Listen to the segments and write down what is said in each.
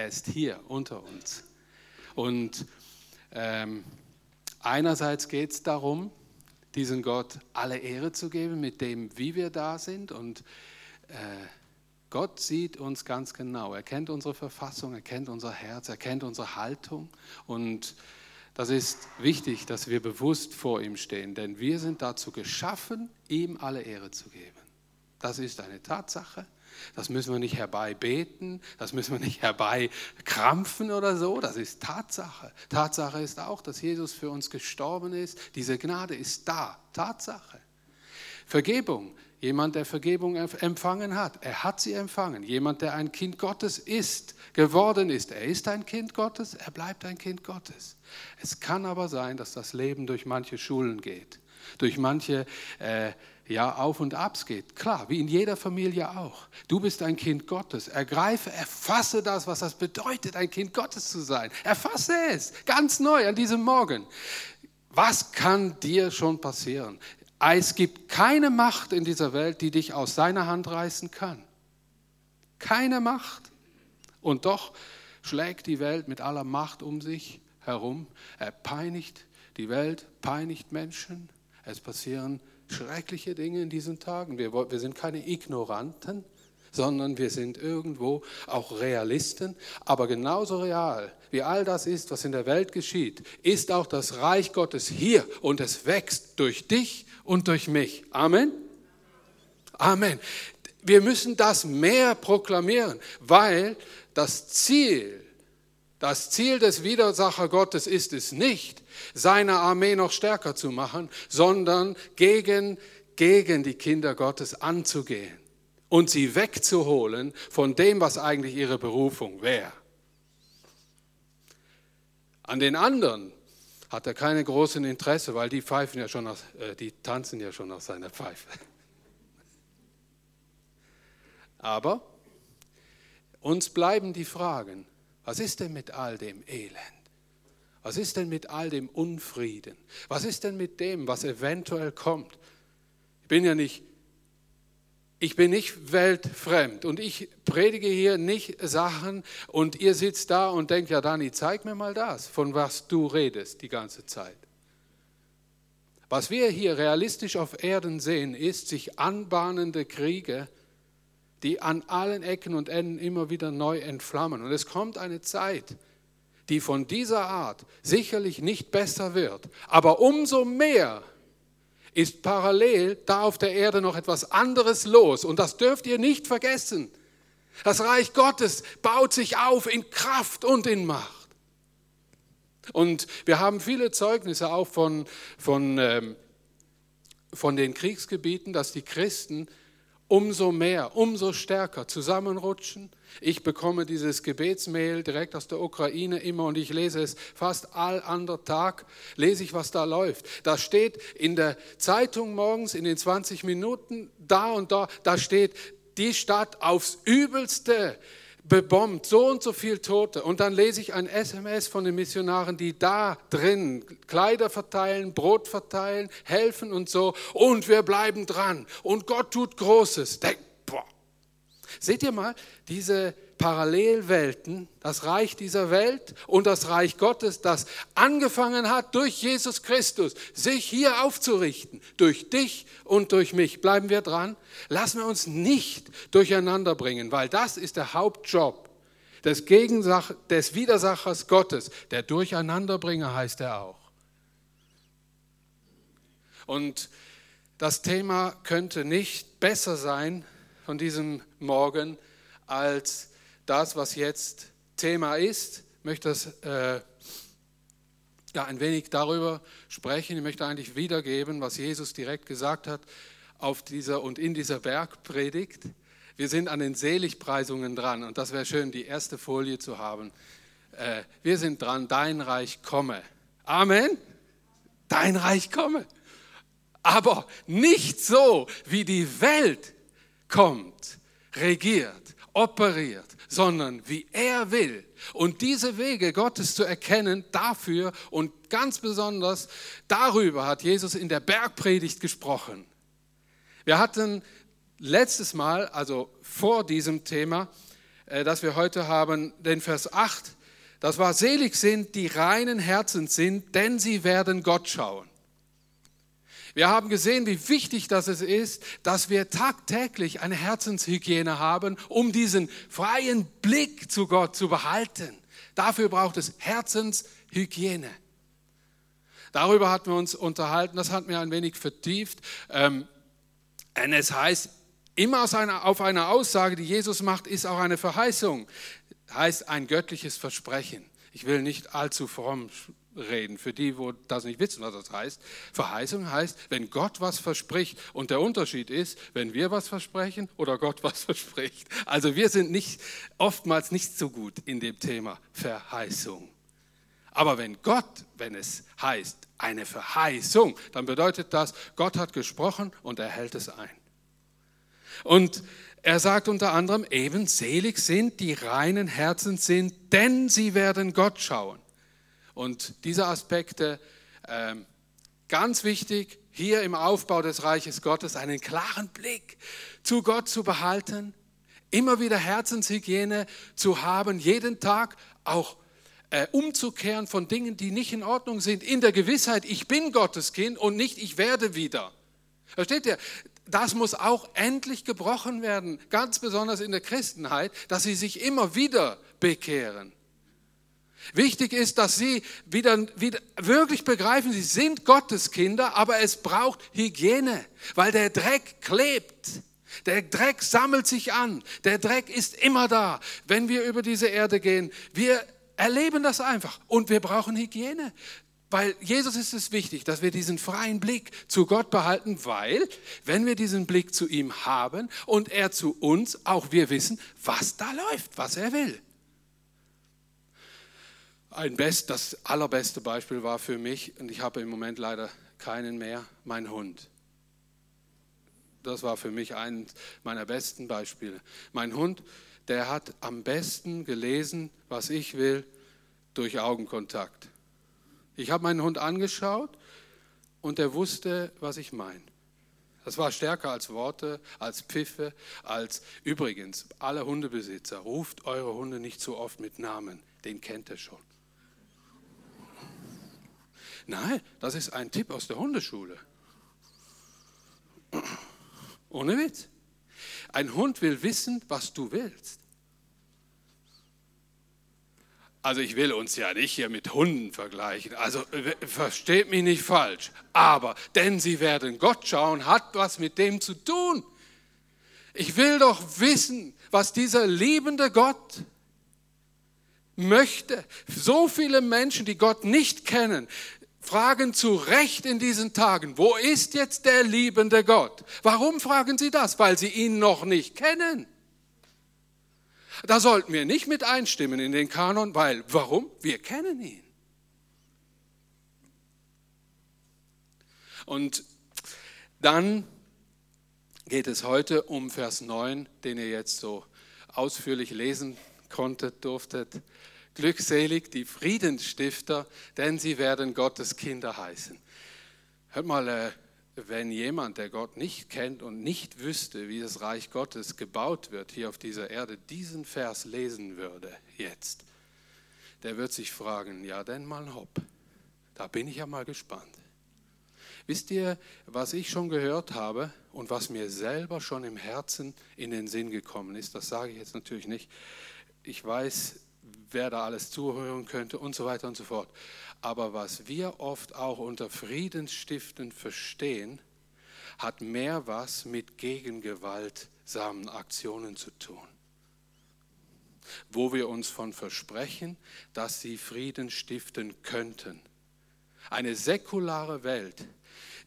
Er ist hier unter uns. Und ähm, einerseits geht es darum, diesen Gott alle Ehre zu geben mit dem, wie wir da sind. Und äh, Gott sieht uns ganz genau. Er kennt unsere Verfassung, er kennt unser Herz, er kennt unsere Haltung. Und das ist wichtig, dass wir bewusst vor ihm stehen, denn wir sind dazu geschaffen, ihm alle Ehre zu geben. Das ist eine Tatsache. Das müssen wir nicht herbeibeten, das müssen wir nicht herbeikrampfen oder so, das ist Tatsache. Tatsache ist auch, dass Jesus für uns gestorben ist. Diese Gnade ist da, Tatsache. Vergebung, jemand, der Vergebung empfangen hat, er hat sie empfangen. Jemand, der ein Kind Gottes ist, geworden ist, er ist ein Kind Gottes, er bleibt ein Kind Gottes. Es kann aber sein, dass das Leben durch manche Schulen geht, durch manche äh, ja, Auf und Abs geht. Klar, wie in jeder Familie auch. Du bist ein Kind Gottes. Ergreife, erfasse das, was das bedeutet, ein Kind Gottes zu sein. Erfasse es ganz neu an diesem Morgen. Was kann dir schon passieren? Es gibt keine Macht in dieser Welt, die dich aus seiner Hand reißen kann. Keine Macht. Und doch schlägt die Welt mit aller Macht um sich herum. Er peinigt die Welt, peinigt Menschen. Es passieren schreckliche Dinge in diesen Tagen. Wir, wir sind keine Ignoranten, sondern wir sind irgendwo auch Realisten. Aber genauso real wie all das ist, was in der Welt geschieht, ist auch das Reich Gottes hier und es wächst durch dich und durch mich. Amen. Amen. Wir müssen das mehr proklamieren, weil das Ziel, das Ziel des Widersacher Gottes ist es nicht, seine Armee noch stärker zu machen, sondern gegen, gegen die Kinder Gottes anzugehen und sie wegzuholen von dem, was eigentlich ihre Berufung wäre. An den anderen hat er keine großen Interesse, weil die pfeifen ja schon nach, äh, die tanzen ja schon nach seiner Pfeife. Aber uns bleiben die Fragen, was ist denn mit all dem Elend? Was ist denn mit all dem Unfrieden? Was ist denn mit dem, was eventuell kommt? Ich bin ja nicht, ich bin nicht weltfremd und ich predige hier nicht Sachen und ihr sitzt da und denkt, ja Dani, zeig mir mal das, von was du redest die ganze Zeit. Was wir hier realistisch auf Erden sehen, ist sich anbahnende Kriege, die an allen Ecken und Enden immer wieder neu entflammen. Und es kommt eine Zeit, die von dieser Art sicherlich nicht besser wird, aber umso mehr ist parallel da auf der Erde noch etwas anderes los. Und das dürft ihr nicht vergessen. Das Reich Gottes baut sich auf in Kraft und in Macht. Und wir haben viele Zeugnisse auch von, von, ähm, von den Kriegsgebieten, dass die Christen umso mehr, umso stärker zusammenrutschen. Ich bekomme dieses Gebetsmail direkt aus der Ukraine immer und ich lese es fast all ander Tag, lese ich, was da läuft. Da steht in der Zeitung morgens in den 20 Minuten da und da, da steht die Stadt aufs übelste bebombt, so und so viel Tote. Und dann lese ich ein SMS von den Missionaren, die da drin Kleider verteilen, Brot verteilen, helfen und so. Und wir bleiben dran. Und Gott tut Großes. Denk, boah. Seht ihr mal, diese Parallelwelten, das Reich dieser Welt und das Reich Gottes, das angefangen hat durch Jesus Christus, sich hier aufzurichten, durch dich und durch mich. Bleiben wir dran. Lassen wir uns nicht durcheinander bringen, weil das ist der Hauptjob des, Gegensach des Widersachers Gottes. Der Durcheinanderbringer heißt er auch. Und das Thema könnte nicht besser sein von diesem Morgen als das, was jetzt Thema ist. Möchte das, äh, ja, ein wenig darüber sprechen. Ich möchte eigentlich wiedergeben, was Jesus direkt gesagt hat auf dieser und in dieser Bergpredigt. Wir sind an den Seligpreisungen dran und das wäre schön, die erste Folie zu haben. Äh, wir sind dran, dein Reich komme. Amen. Dein Reich komme. Aber nicht so, wie die Welt kommt, regiert, operiert, sondern wie er will. Und diese Wege Gottes zu erkennen, dafür und ganz besonders darüber hat Jesus in der Bergpredigt gesprochen. Wir hatten letztes Mal, also vor diesem Thema, äh, das wir heute haben, den Vers 8, das war selig sind, die reinen Herzens sind, denn sie werden Gott schauen. Wir haben gesehen, wie wichtig das ist, dass wir tagtäglich eine Herzenshygiene haben, um diesen freien Blick zu Gott zu behalten. Dafür braucht es Herzenshygiene. Darüber hatten wir uns unterhalten, das hat mir ein wenig vertieft. Ähm, und es heißt, immer auf einer Aussage, die Jesus macht, ist auch eine Verheißung. Heißt ein göttliches Versprechen. Ich will nicht allzu fromm reden, für die, wo das nicht wissen, was das heißt. Verheißung heißt, wenn Gott was verspricht und der Unterschied ist, wenn wir was versprechen oder Gott was verspricht. Also wir sind nicht, oftmals nicht so gut in dem Thema Verheißung. Aber wenn Gott, wenn es heißt eine Verheißung, dann bedeutet das, Gott hat gesprochen und er hält es ein. Und er sagt unter anderem, eben selig sind die reinen Herzen sind, denn sie werden Gott schauen. Und diese Aspekte, äh, ganz wichtig, hier im Aufbau des Reiches Gottes einen klaren Blick zu Gott zu behalten, immer wieder Herzenshygiene zu haben, jeden Tag auch äh, umzukehren von Dingen, die nicht in Ordnung sind, in der Gewissheit, ich bin Gottes Kind und nicht ich werde wieder. Versteht ihr? Das muss auch endlich gebrochen werden, ganz besonders in der Christenheit, dass sie sich immer wieder bekehren. Wichtig ist, dass sie wieder, wieder wirklich begreifen, sie sind Gottes Kinder, aber es braucht Hygiene, weil der Dreck klebt. Der Dreck sammelt sich an. Der Dreck ist immer da, wenn wir über diese Erde gehen. Wir erleben das einfach und wir brauchen Hygiene. Weil Jesus ist es wichtig, dass wir diesen freien Blick zu Gott behalten, weil wenn wir diesen Blick zu ihm haben und er zu uns, auch wir wissen, was da läuft, was er will. Ein best, das allerbeste Beispiel war für mich, und ich habe im Moment leider keinen mehr, mein Hund. Das war für mich eines meiner besten Beispiele. Mein Hund, der hat am besten gelesen, was ich will, durch Augenkontakt. Ich habe meinen Hund angeschaut und er wusste, was ich meine. Das war stärker als Worte, als Pfiffe, als übrigens, alle Hundebesitzer, ruft eure Hunde nicht so oft mit Namen, den kennt er schon. Nein, das ist ein Tipp aus der Hundeschule. Ohne Witz. Ein Hund will wissen, was du willst. Also ich will uns ja nicht hier mit Hunden vergleichen. Also versteht mich nicht falsch. Aber denn sie werden Gott schauen, hat was mit dem zu tun. Ich will doch wissen, was dieser liebende Gott möchte. So viele Menschen, die Gott nicht kennen, fragen zu Recht in diesen Tagen, wo ist jetzt der liebende Gott? Warum fragen sie das? Weil sie ihn noch nicht kennen. Da sollten wir nicht mit einstimmen in den Kanon, weil warum? Wir kennen ihn. Und dann geht es heute um Vers 9, den ihr jetzt so ausführlich lesen konntet, durftet. Glückselig die Friedensstifter, denn sie werden Gottes Kinder heißen. Hört mal, äh, wenn jemand, der Gott nicht kennt und nicht wüsste, wie das Reich Gottes gebaut wird hier auf dieser Erde, diesen Vers lesen würde jetzt, der wird sich fragen, ja denn mal hopp, da bin ich ja mal gespannt. Wisst ihr, was ich schon gehört habe und was mir selber schon im Herzen in den Sinn gekommen ist, das sage ich jetzt natürlich nicht. Ich weiß, wer da alles zuhören könnte und so weiter und so fort. Aber was wir oft auch unter Friedensstiften verstehen, hat mehr was mit gegengewaltsamen Aktionen zu tun. Wo wir uns von versprechen, dass sie Frieden stiften könnten. Eine säkulare Welt,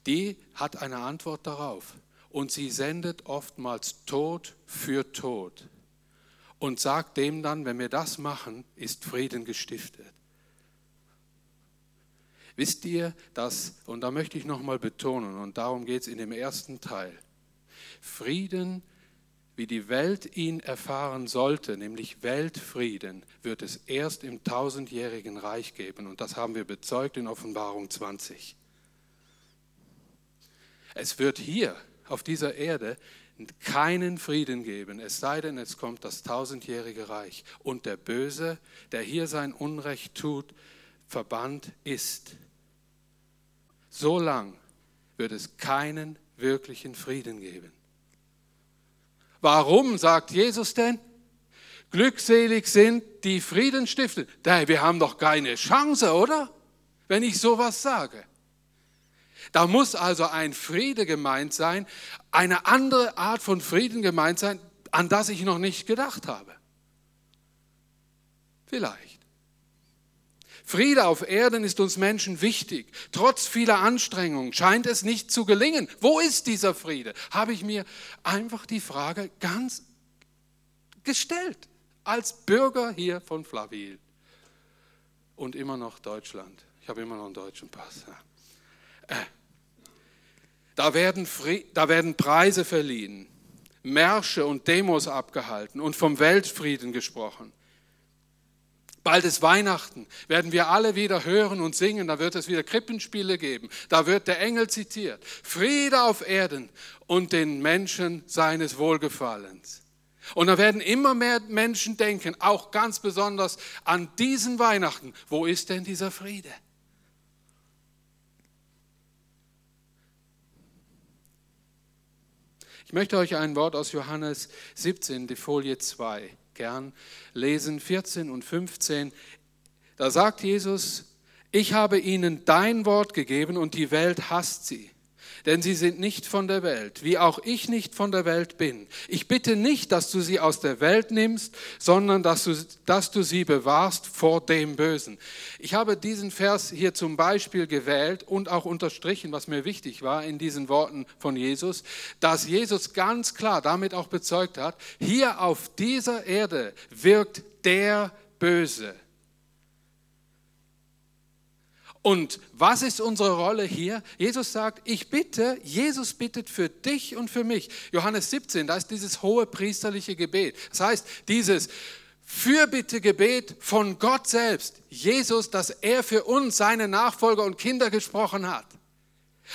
die hat eine Antwort darauf. Und sie sendet oftmals Tod für Tod und sagt dem dann, wenn wir das machen, ist Frieden gestiftet. Wisst ihr, dass, und da möchte ich nochmal betonen, und darum geht es in dem ersten Teil, Frieden, wie die Welt ihn erfahren sollte, nämlich Weltfrieden, wird es erst im tausendjährigen Reich geben. Und das haben wir bezeugt in Offenbarung 20. Es wird hier auf dieser Erde keinen Frieden geben, es sei denn, es kommt das tausendjährige Reich und der Böse, der hier sein Unrecht tut, verbannt ist. So lang wird es keinen wirklichen Frieden geben. Warum sagt Jesus denn? Glückselig sind die Frieden stiften. Wir haben doch keine Chance, oder? Wenn ich sowas sage. Da muss also ein Friede gemeint sein, eine andere Art von Frieden gemeint sein, an das ich noch nicht gedacht habe. Vielleicht. Friede auf Erden ist uns Menschen wichtig. Trotz vieler Anstrengungen scheint es nicht zu gelingen. Wo ist dieser Friede? Habe ich mir einfach die Frage ganz gestellt als Bürger hier von Flavil und immer noch Deutschland. Ich habe immer noch einen deutschen Pass. Ja. Da, werden da werden Preise verliehen, Märsche und Demos abgehalten und vom Weltfrieden gesprochen. Bald ist Weihnachten, werden wir alle wieder hören und singen, da wird es wieder Krippenspiele geben, da wird der Engel zitiert. Friede auf Erden und den Menschen seines Wohlgefallens. Und da werden immer mehr Menschen denken, auch ganz besonders an diesen Weihnachten, wo ist denn dieser Friede? Ich möchte euch ein Wort aus Johannes 17, die Folie 2, gern lesen, 14 und 15. Da sagt Jesus, ich habe ihnen dein Wort gegeben und die Welt hasst sie denn sie sind nicht von der Welt, wie auch ich nicht von der Welt bin. Ich bitte nicht, dass du sie aus der Welt nimmst, sondern dass du, dass du sie bewahrst vor dem Bösen. Ich habe diesen Vers hier zum Beispiel gewählt und auch unterstrichen, was mir wichtig war in diesen Worten von Jesus, dass Jesus ganz klar damit auch bezeugt hat, hier auf dieser Erde wirkt der Böse. Und was ist unsere Rolle hier? Jesus sagt, ich bitte, Jesus bittet für dich und für mich. Johannes 17, da ist dieses hohe priesterliche Gebet. Das heißt, dieses Fürbittegebet von Gott selbst, Jesus, dass er für uns, seine Nachfolger und Kinder gesprochen hat.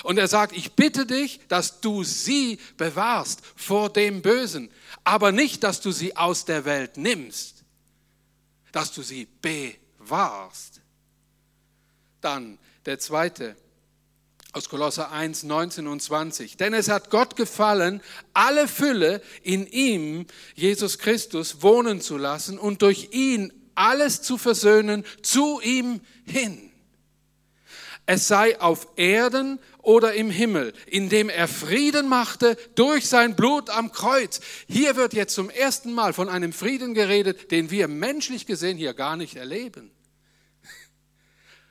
Und er sagt, ich bitte dich, dass du sie bewahrst vor dem Bösen, aber nicht, dass du sie aus der Welt nimmst, dass du sie bewahrst. Dann der zweite aus Kolosser 1, 19 und 20. Denn es hat Gott gefallen, alle Fülle in ihm, Jesus Christus, wohnen zu lassen und durch ihn alles zu versöhnen zu ihm hin. Es sei auf Erden oder im Himmel, indem er Frieden machte durch sein Blut am Kreuz. Hier wird jetzt zum ersten Mal von einem Frieden geredet, den wir menschlich gesehen hier gar nicht erleben.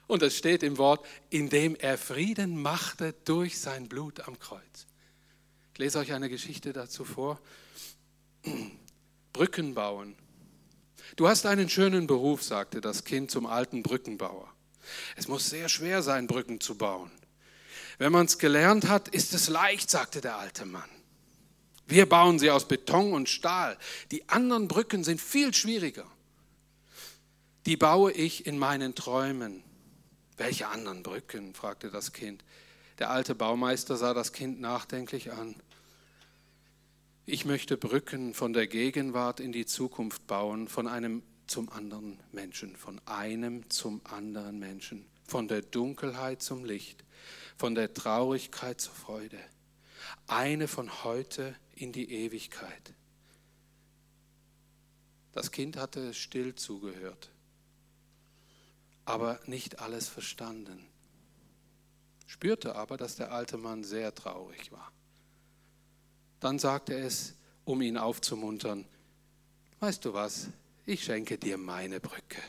Und es steht im Wort, indem er Frieden machte durch sein Blut am Kreuz. Ich lese euch eine Geschichte dazu vor. Brücken bauen. Du hast einen schönen Beruf, sagte das Kind zum alten Brückenbauer. Es muss sehr schwer sein, Brücken zu bauen. Wenn man es gelernt hat, ist es leicht, sagte der alte Mann. Wir bauen sie aus Beton und Stahl. Die anderen Brücken sind viel schwieriger. Die baue ich in meinen Träumen. Welche anderen Brücken? fragte das Kind. Der alte Baumeister sah das Kind nachdenklich an. Ich möchte Brücken von der Gegenwart in die Zukunft bauen, von einem zum anderen Menschen, von einem zum anderen Menschen, von der Dunkelheit zum Licht, von der Traurigkeit zur Freude. Eine von heute in die Ewigkeit. Das Kind hatte still zugehört aber nicht alles verstanden. Spürte aber, dass der alte Mann sehr traurig war. Dann sagte es, um ihn aufzumuntern, weißt du was, ich schenke dir meine Brücke,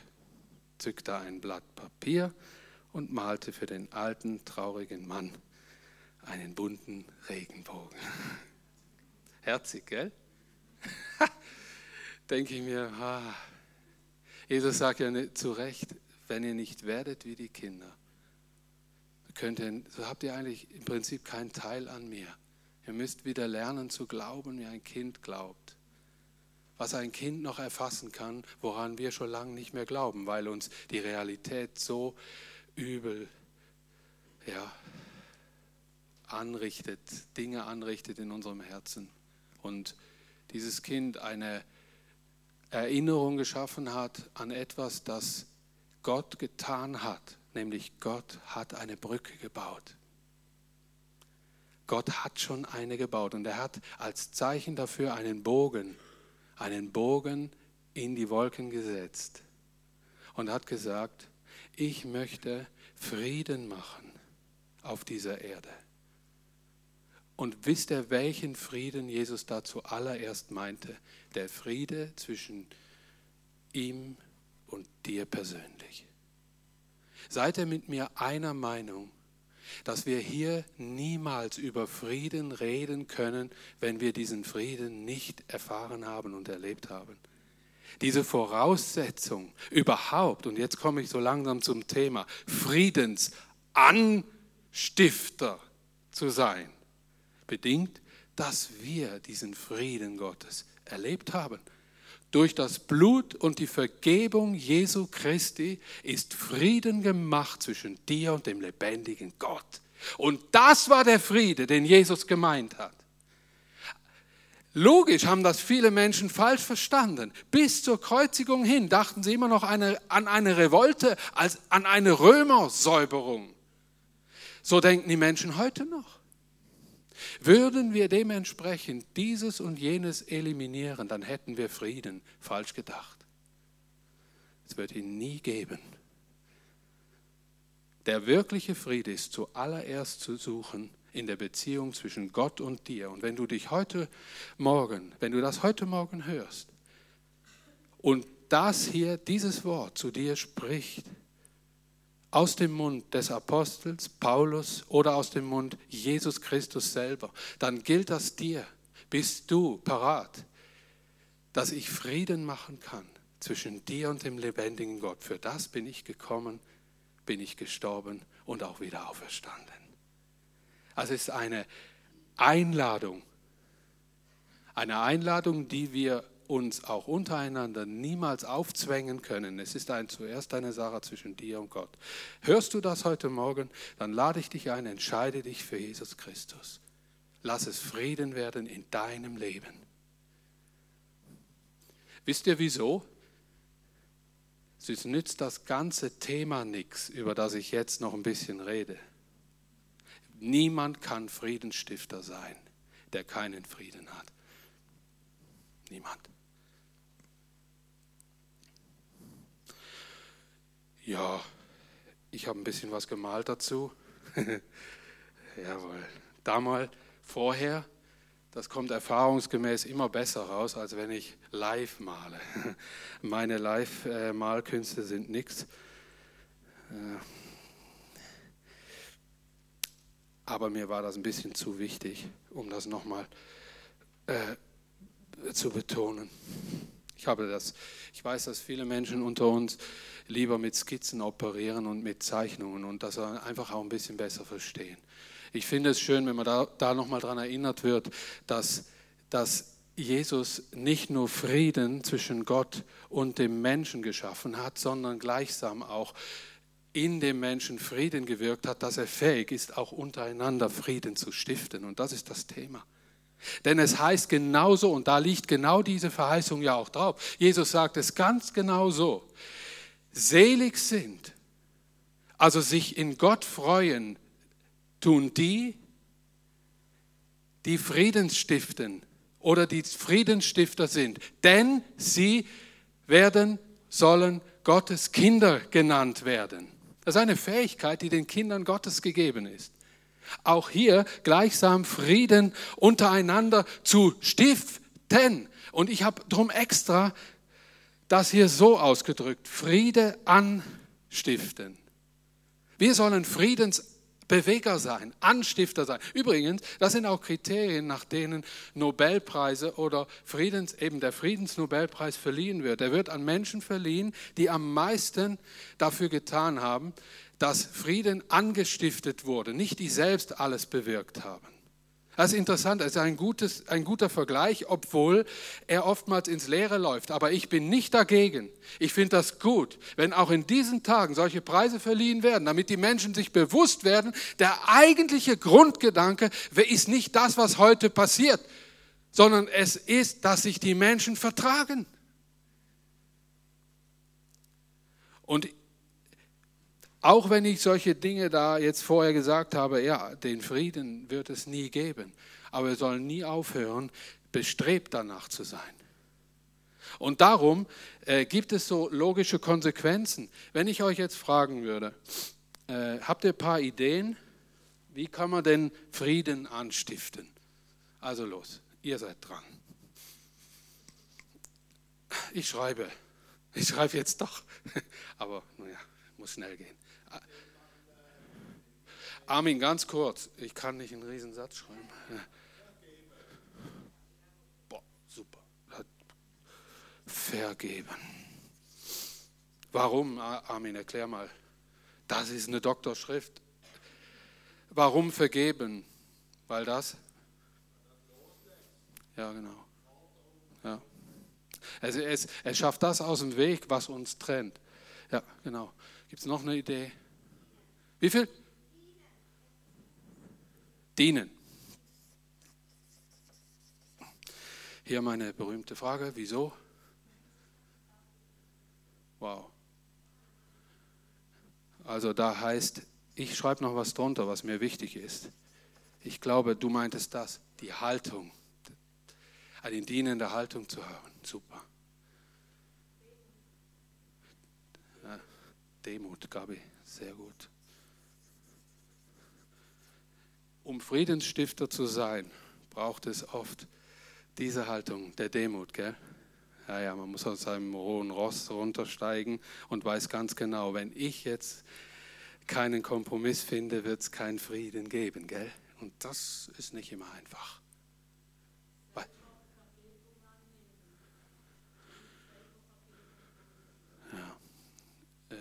zückte ein Blatt Papier und malte für den alten, traurigen Mann einen bunten Regenbogen. Herzig, gell? Denke ich mir, ah. Jesus sagt ja zu Recht, wenn ihr nicht werdet wie die Kinder, könnt ihr, so habt ihr eigentlich im Prinzip keinen Teil an mir. Ihr müsst wieder lernen zu glauben, wie ein Kind glaubt. Was ein Kind noch erfassen kann, woran wir schon lange nicht mehr glauben, weil uns die Realität so übel ja, anrichtet, Dinge anrichtet in unserem Herzen, und dieses Kind eine Erinnerung geschaffen hat an etwas, das Gott getan hat, nämlich Gott hat eine Brücke gebaut. Gott hat schon eine gebaut und er hat als Zeichen dafür einen Bogen, einen Bogen in die Wolken gesetzt und hat gesagt, ich möchte Frieden machen auf dieser Erde. Und wisst ihr, welchen Frieden Jesus da zuallererst meinte? Der Friede zwischen ihm und dir persönlich. Seid ihr mit mir einer Meinung, dass wir hier niemals über Frieden reden können, wenn wir diesen Frieden nicht erfahren haben und erlebt haben? Diese Voraussetzung überhaupt, und jetzt komme ich so langsam zum Thema, Friedensanstifter zu sein, bedingt, dass wir diesen Frieden Gottes erlebt haben. Durch das Blut und die Vergebung Jesu Christi ist Frieden gemacht zwischen dir und dem lebendigen Gott. Und das war der Friede, den Jesus gemeint hat. Logisch haben das viele Menschen falsch verstanden. Bis zur Kreuzigung hin dachten sie immer noch eine, an eine Revolte als an eine Römersäuberung. So denken die Menschen heute noch. Würden wir dementsprechend dieses und jenes eliminieren, dann hätten wir Frieden. Falsch gedacht. Es wird ihn nie geben. Der wirkliche Friede ist zuallererst zu suchen in der Beziehung zwischen Gott und dir. Und wenn du dich heute Morgen, wenn du das heute Morgen hörst und das hier, dieses Wort zu dir spricht, aus dem Mund des Apostels Paulus oder aus dem Mund Jesus Christus selber, dann gilt das dir. Bist du parat, dass ich Frieden machen kann zwischen dir und dem lebendigen Gott? Für das bin ich gekommen, bin ich gestorben und auch wieder auferstanden. Also es ist eine Einladung, eine Einladung, die wir uns auch untereinander niemals aufzwängen können. Es ist ein, zuerst eine Sache zwischen dir und Gott. Hörst du das heute Morgen, dann lade ich dich ein, entscheide dich für Jesus Christus. Lass es Frieden werden in deinem Leben. Wisst ihr wieso? Es nützt das ganze Thema nichts, über das ich jetzt noch ein bisschen rede. Niemand kann Friedensstifter sein, der keinen Frieden hat. Niemand. Ja, ich habe ein bisschen was gemalt dazu. Jawohl. Damals, vorher, das kommt erfahrungsgemäß immer besser raus, als wenn ich live male. Meine Live-Malkünste sind nichts. Äh, aber mir war das ein bisschen zu wichtig, um das nochmal äh, zu betonen. Ich habe das, ich weiß, dass viele Menschen unter uns lieber mit Skizzen operieren und mit Zeichnungen und das einfach auch ein bisschen besser verstehen. Ich finde es schön, wenn man da, da nochmal daran erinnert wird, dass, dass Jesus nicht nur Frieden zwischen Gott und dem Menschen geschaffen hat, sondern gleichsam auch in dem Menschen Frieden gewirkt hat, dass er fähig ist, auch untereinander Frieden zu stiften. Und das ist das Thema. Denn es heißt genauso, und da liegt genau diese Verheißung ja auch drauf. Jesus sagt es ganz genau so. Selig sind, also sich in Gott freuen, tun die, die Frieden stiften oder die Friedensstifter sind. Denn sie werden, sollen Gottes Kinder genannt werden. Das ist eine Fähigkeit, die den Kindern Gottes gegeben ist auch hier gleichsam Frieden untereinander zu stiften. Und ich habe darum extra das hier so ausgedrückt, Friede anstiften. Wir sollen Friedensbeweger sein, Anstifter sein. Übrigens, das sind auch Kriterien, nach denen Nobelpreise oder Friedens, eben der Friedensnobelpreis verliehen wird. Er wird an Menschen verliehen, die am meisten dafür getan haben, dass Frieden angestiftet wurde, nicht die selbst alles bewirkt haben. Das ist interessant, es ist ein, gutes, ein guter Vergleich, obwohl er oftmals ins Leere läuft. Aber ich bin nicht dagegen. Ich finde das gut, wenn auch in diesen Tagen solche Preise verliehen werden, damit die Menschen sich bewusst werden, der eigentliche Grundgedanke ist nicht das, was heute passiert, sondern es ist, dass sich die Menschen vertragen. Und auch wenn ich solche Dinge da jetzt vorher gesagt habe, ja, den Frieden wird es nie geben, aber wir sollen nie aufhören, bestrebt danach zu sein. Und darum äh, gibt es so logische Konsequenzen. Wenn ich euch jetzt fragen würde, äh, habt ihr ein paar Ideen, wie kann man denn Frieden anstiften? Also los, ihr seid dran. Ich schreibe. Ich schreibe jetzt doch. Aber naja, muss schnell gehen. Armin, ganz kurz. Ich kann nicht einen Riesensatz schreiben. Boah, super. Vergeben. Warum, Armin, erklär mal. Das ist eine Doktorschrift. Warum vergeben? Weil das? Ja, genau. Ja. Es, es, es schafft das aus dem Weg, was uns trennt. Ja, genau. Gibt es noch eine Idee? Wie viel? Dienen. Hier meine berühmte Frage, wieso? Wow. Also da heißt, ich schreibe noch was drunter, was mir wichtig ist. Ich glaube, du meintest das, die Haltung, eine dienende Haltung zu haben. Super. Ja, Demut, Gabi, sehr gut. Um Friedensstifter zu sein, braucht es oft diese Haltung der Demut, gell? Ja, ja, man muss aus seinem rohen Ross runtersteigen und weiß ganz genau, wenn ich jetzt keinen Kompromiss finde, wird es keinen Frieden geben, gell? Und das ist nicht immer einfach. Ja. Äh,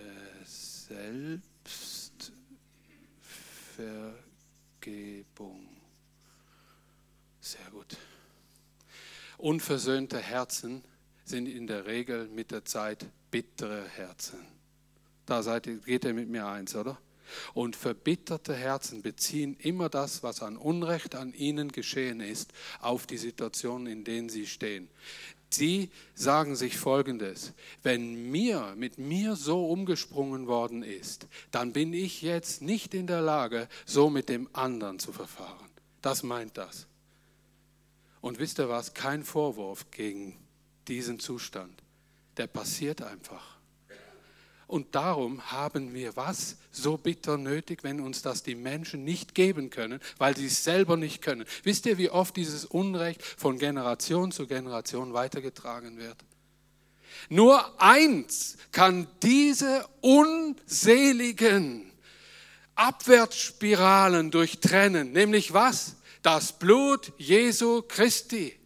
Selbstvergebung. Sehr gut. Unversöhnte Herzen sind in der Regel mit der Zeit bittere Herzen. Da seid ihr, geht ihr mit mir eins, oder? Und verbitterte Herzen beziehen immer das, was an Unrecht an ihnen geschehen ist, auf die Situation, in denen sie stehen. Sie sagen sich Folgendes, wenn mir, mit mir so umgesprungen worden ist, dann bin ich jetzt nicht in der Lage, so mit dem anderen zu verfahren. Das meint das. Und wisst ihr was, kein Vorwurf gegen diesen Zustand. Der passiert einfach. Und darum haben wir was so bitter nötig, wenn uns das die Menschen nicht geben können, weil sie es selber nicht können. Wisst ihr, wie oft dieses Unrecht von Generation zu Generation weitergetragen wird? Nur eins kann diese unseligen Abwärtsspiralen durchtrennen, nämlich was? Das Blut Jesu Christi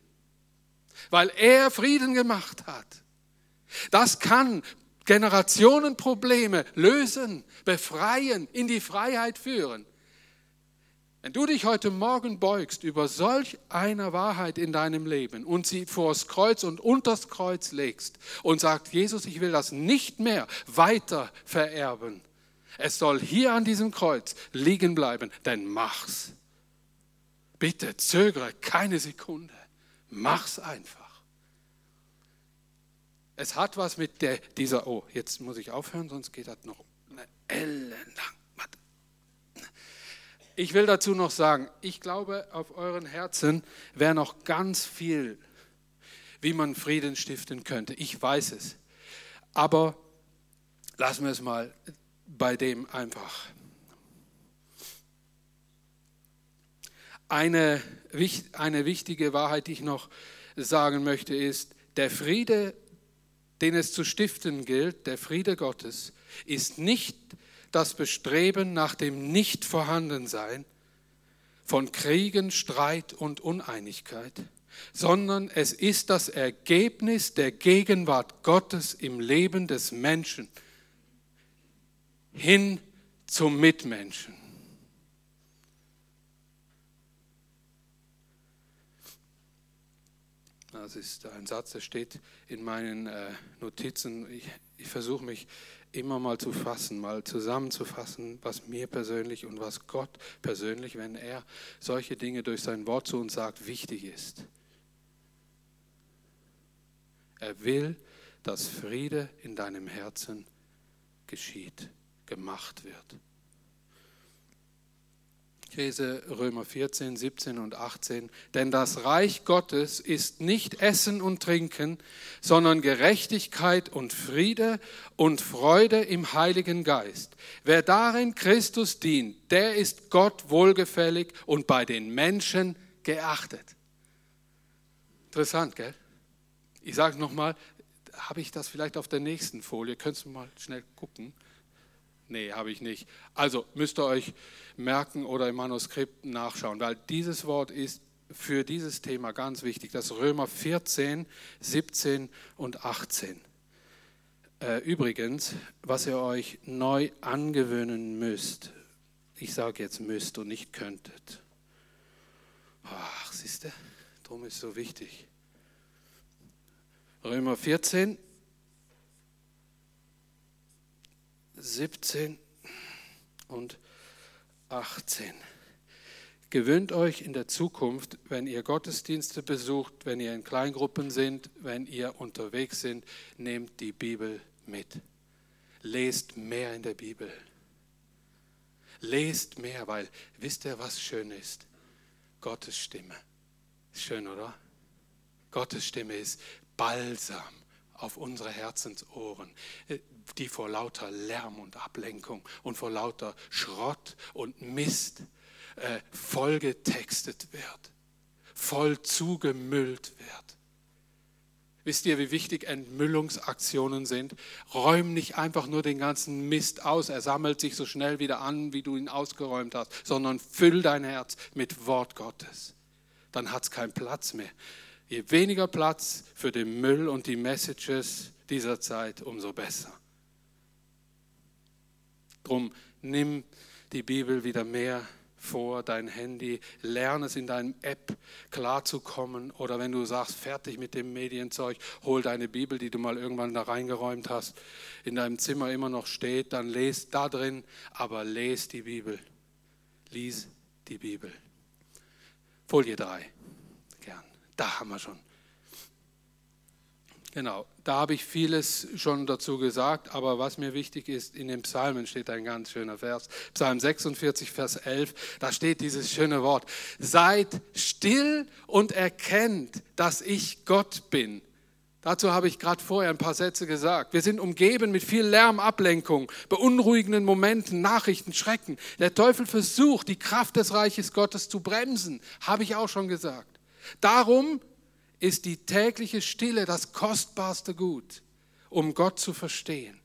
weil er Frieden gemacht hat. Das kann Generationenprobleme lösen, befreien, in die Freiheit führen. Wenn du dich heute Morgen beugst über solch eine Wahrheit in deinem Leben und sie vors Kreuz und unters Kreuz legst und sagst, Jesus, ich will das nicht mehr weiter vererben. Es soll hier an diesem Kreuz liegen bleiben, denn mach's. Bitte zögere keine Sekunde. Mach's einfach. Es hat was mit der, dieser, oh, jetzt muss ich aufhören, sonst geht das noch eine ellenlang. Ich will dazu noch sagen, ich glaube, auf euren Herzen wäre noch ganz viel, wie man Frieden stiften könnte. Ich weiß es. Aber lassen wir es mal bei dem einfach. Eine, eine wichtige Wahrheit, die ich noch sagen möchte, ist, der Friede den es zu stiften gilt, der Friede Gottes, ist nicht das Bestreben nach dem Nichtvorhandensein von Kriegen, Streit und Uneinigkeit, sondern es ist das Ergebnis der Gegenwart Gottes im Leben des Menschen hin zum Mitmenschen. Das ist ein Satz, der steht in meinen äh, Notizen. Ich, ich versuche mich immer mal zu fassen, mal zusammenzufassen, was mir persönlich und was Gott persönlich, wenn er solche Dinge durch sein Wort zu uns sagt, wichtig ist. Er will, dass Friede in deinem Herzen geschieht, gemacht wird. Ich lese Römer 14, 17 und 18. Denn das Reich Gottes ist nicht Essen und Trinken, sondern Gerechtigkeit und Friede und Freude im Heiligen Geist. Wer darin Christus dient, der ist Gott wohlgefällig und bei den Menschen geachtet. Interessant, gell? Ich sage nochmal, habe ich das vielleicht auf der nächsten Folie? Könntest du mal schnell gucken? Nee, habe ich nicht. Also müsst ihr euch merken oder im Manuskript nachschauen, weil dieses Wort ist für dieses Thema ganz wichtig. Das Römer 14, 17 und 18. Äh, übrigens, was ihr euch neu angewöhnen müsst, ich sage jetzt müsst und nicht könntet. Ach, siehst du, darum ist es so wichtig. Römer 14, 17 und 18. Gewöhnt euch in der Zukunft, wenn ihr Gottesdienste besucht, wenn ihr in Kleingruppen sind, wenn ihr unterwegs sind, nehmt die Bibel mit. Lest mehr in der Bibel. Lest mehr, weil wisst ihr, was schön ist? Gottes Stimme. Schön, oder? Gottes Stimme ist Balsam auf unsere Herzensohren, äh, die vor lauter Lärm und Ablenkung und vor lauter Schrott und Mist äh, vollgetextet wird, voll zugemüllt wird. Wisst ihr, wie wichtig Entmüllungsaktionen sind? Räum nicht einfach nur den ganzen Mist aus, er sammelt sich so schnell wieder an, wie du ihn ausgeräumt hast, sondern füll dein Herz mit Wort Gottes. Dann hat es keinen Platz mehr. Je weniger Platz für den Müll und die Messages dieser Zeit, umso besser. Drum nimm die Bibel wieder mehr vor dein Handy, lerne es in deinem App klarzukommen oder wenn du sagst, fertig mit dem Medienzeug, hol deine Bibel, die du mal irgendwann da reingeräumt hast, in deinem Zimmer immer noch steht, dann lest da drin, aber lese die Bibel. Lies die Bibel. Folie 3. Da haben wir schon. Genau, da habe ich vieles schon dazu gesagt, aber was mir wichtig ist, in den Psalmen steht ein ganz schöner Vers. Psalm 46, Vers 11, da steht dieses schöne Wort. Seid still und erkennt, dass ich Gott bin. Dazu habe ich gerade vorher ein paar Sätze gesagt. Wir sind umgeben mit viel Lärm, Ablenkung, beunruhigenden Momenten, Nachrichten, Schrecken. Der Teufel versucht, die Kraft des Reiches Gottes zu bremsen, habe ich auch schon gesagt. Darum ist die tägliche Stille das kostbarste Gut, um Gott zu verstehen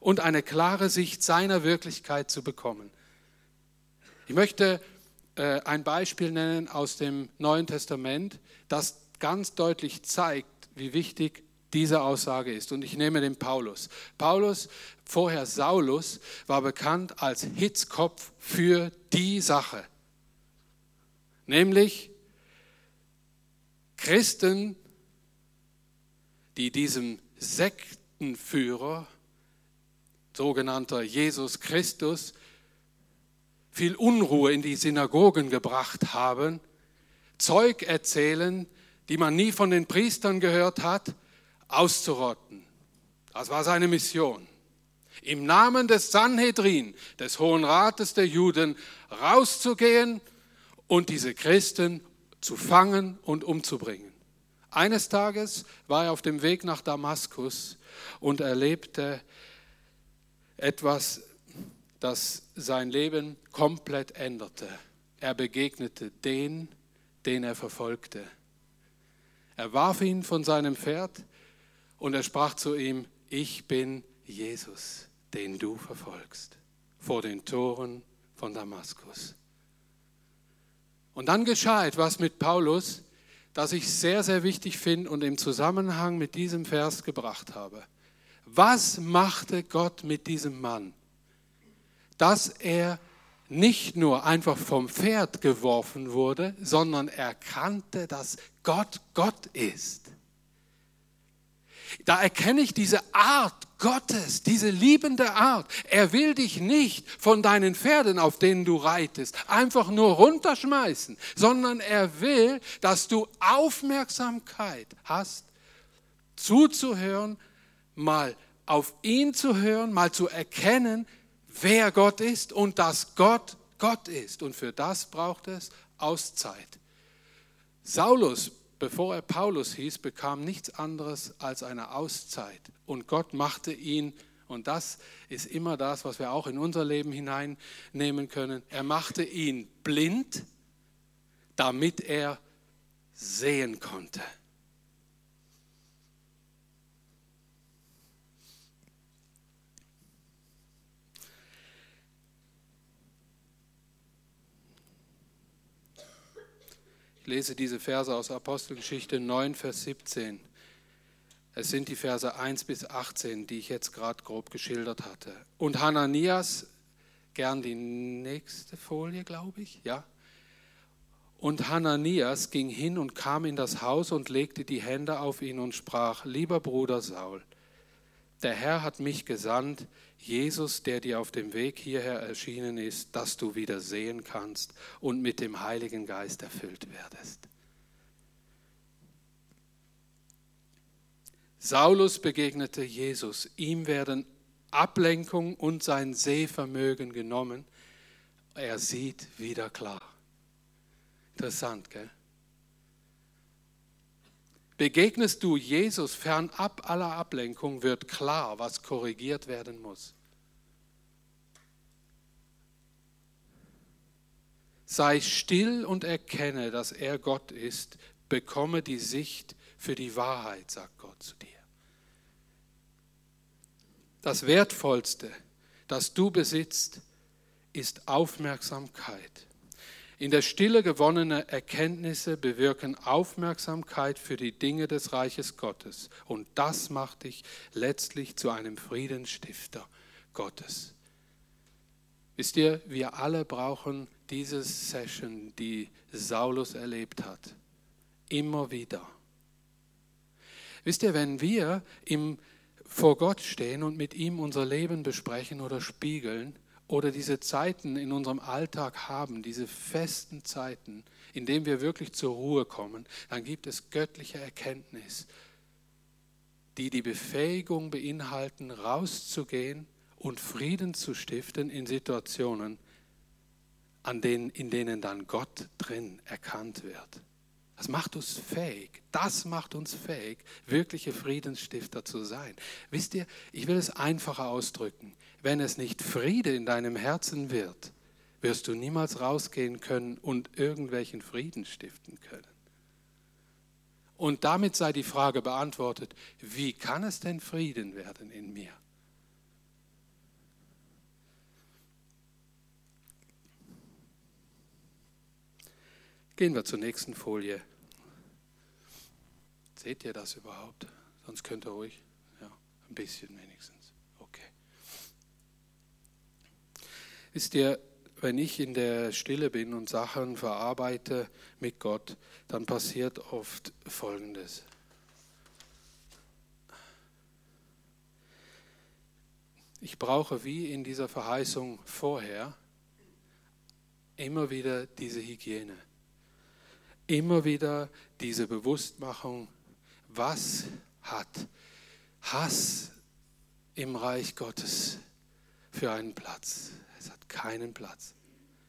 und eine klare Sicht seiner Wirklichkeit zu bekommen. Ich möchte äh, ein Beispiel nennen aus dem Neuen Testament, das ganz deutlich zeigt, wie wichtig diese Aussage ist. Und ich nehme den Paulus. Paulus, vorher Saulus, war bekannt als Hitzkopf für die Sache, nämlich Christen, die diesem Sektenführer, sogenannter Jesus Christus, viel Unruhe in die Synagogen gebracht haben, Zeug erzählen, die man nie von den Priestern gehört hat, auszurotten. Das war seine Mission. Im Namen des Sanhedrin, des Hohen Rates der Juden, rauszugehen und diese Christen zu fangen und umzubringen. Eines Tages war er auf dem Weg nach Damaskus und erlebte etwas, das sein Leben komplett änderte. Er begegnete den, den er verfolgte. Er warf ihn von seinem Pferd und er sprach zu ihm, ich bin Jesus, den du verfolgst, vor den Toren von Damaskus. Und dann geschah etwas mit Paulus, das ich sehr, sehr wichtig finde und im Zusammenhang mit diesem Vers gebracht habe. Was machte Gott mit diesem Mann? Dass er nicht nur einfach vom Pferd geworfen wurde, sondern erkannte, dass Gott Gott ist. Da erkenne ich diese Art Gottes, diese liebende Art. Er will dich nicht von deinen Pferden, auf denen du reitest, einfach nur runterschmeißen, sondern er will, dass du Aufmerksamkeit hast zuzuhören, mal auf ihn zu hören, mal zu erkennen, wer Gott ist und dass Gott Gott ist. Und für das braucht es Auszeit. Saulus, bevor er Paulus hieß, bekam nichts anderes als eine Auszeit. Und Gott machte ihn, und das ist immer das, was wir auch in unser Leben hineinnehmen können, er machte ihn blind, damit er sehen konnte. Lese diese Verse aus Apostelgeschichte 9, Vers 17. Es sind die Verse 1 bis 18, die ich jetzt gerade grob geschildert hatte. Und Hananias, gern die nächste Folie, glaube ich, ja. Und Hananias ging hin und kam in das Haus und legte die Hände auf ihn und sprach, lieber Bruder Saul, der Herr hat mich gesandt, Jesus, der dir auf dem Weg hierher erschienen ist, dass du wieder sehen kannst und mit dem Heiligen Geist erfüllt werdest. Saulus begegnete Jesus. Ihm werden Ablenkung und sein Sehvermögen genommen. Er sieht wieder klar. Interessant, gell? Begegnest du Jesus fernab aller Ablenkung, wird klar, was korrigiert werden muss. Sei still und erkenne, dass er Gott ist. Bekomme die Sicht für die Wahrheit, sagt Gott zu dir. Das Wertvollste, das du besitzt, ist Aufmerksamkeit. In der Stille gewonnene Erkenntnisse bewirken Aufmerksamkeit für die Dinge des Reiches Gottes. Und das macht dich letztlich zu einem Friedensstifter Gottes. Wisst ihr, wir alle brauchen diese Session, die Saulus erlebt hat. Immer wieder. Wisst ihr, wenn wir im, vor Gott stehen und mit ihm unser Leben besprechen oder spiegeln, oder diese Zeiten in unserem Alltag haben, diese festen Zeiten, in denen wir wirklich zur Ruhe kommen, dann gibt es göttliche Erkenntnis, die die Befähigung beinhalten, rauszugehen und Frieden zu stiften in Situationen, an denen, in denen dann Gott drin erkannt wird. Das macht uns fähig. Das macht uns fähig, wirkliche Friedensstifter zu sein. Wisst ihr, ich will es einfacher ausdrücken wenn es nicht Friede in deinem Herzen wird, wirst du niemals rausgehen können und irgendwelchen Frieden stiften können. Und damit sei die Frage beantwortet, wie kann es denn Frieden werden in mir? Gehen wir zur nächsten Folie. Seht ihr das überhaupt? Sonst könnt ihr ruhig, ja, ein bisschen wenigstens. Wisst ihr, wenn ich in der Stille bin und Sachen verarbeite mit Gott, dann passiert oft Folgendes. Ich brauche wie in dieser Verheißung vorher immer wieder diese Hygiene, immer wieder diese Bewusstmachung, was hat Hass im Reich Gottes für einen Platz keinen Platz.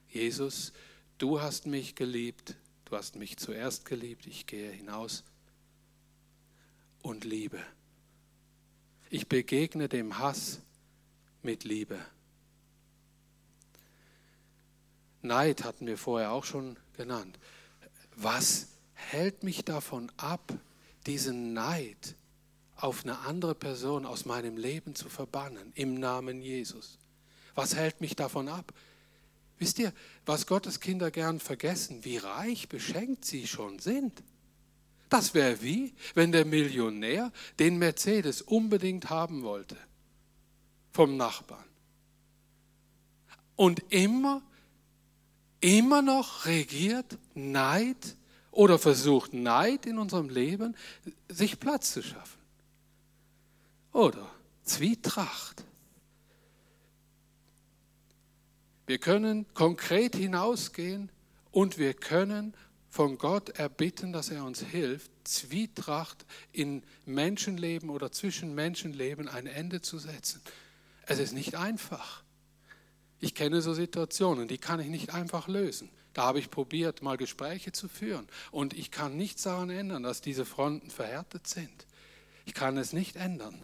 Jesus, du hast mich geliebt, du hast mich zuerst geliebt, ich gehe hinaus und liebe. Ich begegne dem Hass mit Liebe. Neid hatten wir vorher auch schon genannt. Was hält mich davon ab, diesen Neid auf eine andere Person aus meinem Leben zu verbannen im Namen Jesus? Was hält mich davon ab? Wisst ihr, was Gottes Kinder gern vergessen, wie reich beschenkt sie schon sind? Das wäre wie, wenn der Millionär den Mercedes unbedingt haben wollte vom Nachbarn. Und immer, immer noch regiert Neid oder versucht Neid in unserem Leben, sich Platz zu schaffen. Oder Zwietracht. Wir können konkret hinausgehen und wir können von Gott erbitten, dass er uns hilft, Zwietracht in Menschenleben oder zwischen Menschenleben ein Ende zu setzen. Es ist nicht einfach. Ich kenne so Situationen, die kann ich nicht einfach lösen. Da habe ich probiert, mal Gespräche zu führen. Und ich kann nichts daran ändern, dass diese Fronten verhärtet sind. Ich kann es nicht ändern.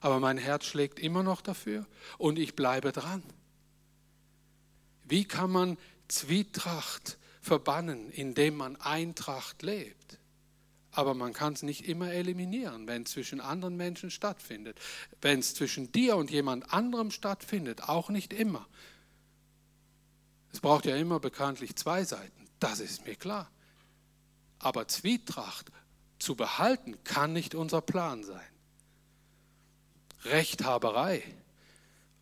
Aber mein Herz schlägt immer noch dafür und ich bleibe dran. Wie kann man Zwietracht verbannen, indem man Eintracht lebt? Aber man kann es nicht immer eliminieren, wenn es zwischen anderen Menschen stattfindet. Wenn es zwischen dir und jemand anderem stattfindet, auch nicht immer. Es braucht ja immer bekanntlich zwei Seiten, das ist mir klar. Aber Zwietracht zu behalten kann nicht unser Plan sein. Rechthaberei,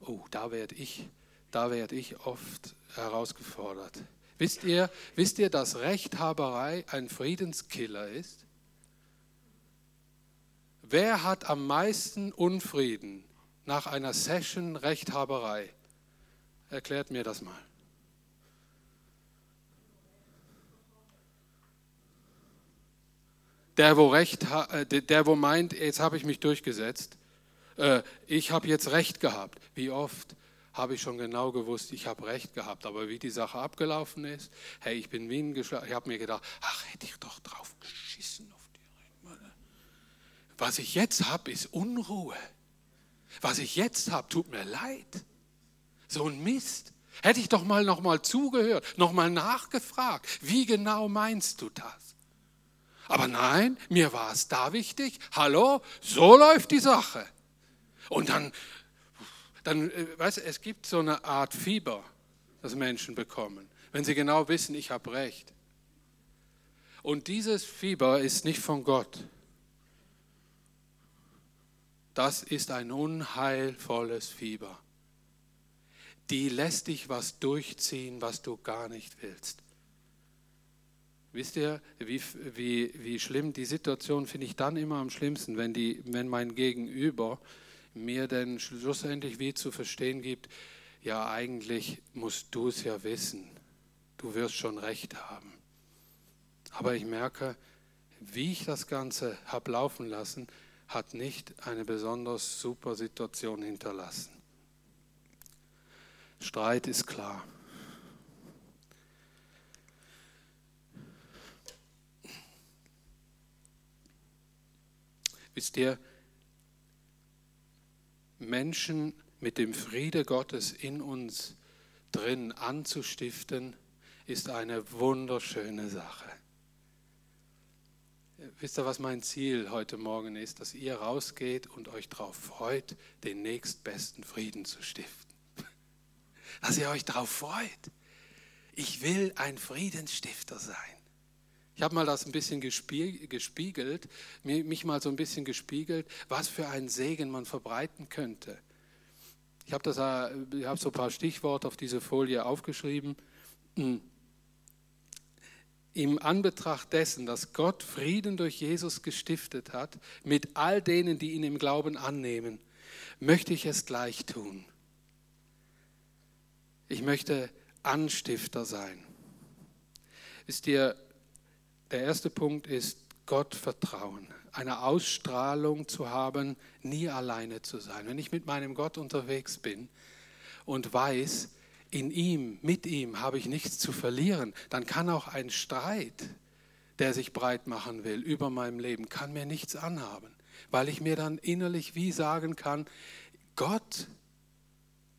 oh, da werde ich, da ich oft herausgefordert. Wisst ihr, wisst ihr, dass Rechthaberei ein Friedenskiller ist? Wer hat am meisten Unfrieden nach einer Session Rechthaberei? Erklärt mir das mal. Der, wo, recht, äh, der, wo meint, jetzt habe ich mich durchgesetzt, äh, ich habe jetzt Recht gehabt. Wie oft habe ich schon genau gewusst, ich habe Recht gehabt. Aber wie die Sache abgelaufen ist, hey, ich bin Wien geschlagen, ich habe mir gedacht, ach, hätte ich doch drauf geschissen auf. Was ich jetzt habe, ist Unruhe. Was ich jetzt habe, tut mir leid. So ein Mist. Hätte ich doch mal noch mal zugehört, noch mal nachgefragt, wie genau meinst du das? Aber nein, mir war es da wichtig. Hallo, so läuft die Sache. Und dann, dann äh, weißt du, es gibt so eine Art Fieber, das Menschen bekommen, wenn sie genau wissen, ich habe recht. Und dieses Fieber ist nicht von Gott. Das ist ein unheilvolles Fieber. Die lässt dich was durchziehen, was du gar nicht willst. Wisst ihr, wie, wie, wie schlimm die Situation finde ich dann immer am schlimmsten, wenn, die, wenn mein Gegenüber mir denn schlussendlich wie zu verstehen gibt, ja eigentlich musst du es ja wissen, du wirst schon recht haben. Aber ich merke, wie ich das Ganze habe laufen lassen, hat nicht eine besonders super Situation hinterlassen. Streit ist klar. Wisst ihr, Menschen mit dem Friede Gottes in uns drin anzustiften, ist eine wunderschöne Sache. Wisst ihr, was mein Ziel heute Morgen ist? Dass ihr rausgeht und euch darauf freut, den nächstbesten Frieden zu stiften. Dass ihr euch darauf freut. Ich will ein Friedensstifter sein. Ich habe mal das ein bisschen gespiegelt, mich mal so ein bisschen gespiegelt, was für einen Segen man verbreiten könnte. Ich habe äh, habe so ein paar Stichworte auf diese Folie aufgeschrieben. Im Anbetracht dessen, dass Gott Frieden durch Jesus gestiftet hat, mit all denen, die ihn im Glauben annehmen, möchte ich es gleich tun. Ich möchte Anstifter sein. Wisst ihr, der erste Punkt ist Gott vertrauen, eine Ausstrahlung zu haben, nie alleine zu sein. Wenn ich mit meinem Gott unterwegs bin und weiß, in ihm, mit ihm habe ich nichts zu verlieren, dann kann auch ein Streit, der sich breit machen will über meinem Leben, kann mir nichts anhaben, weil ich mir dann innerlich wie sagen kann, Gott,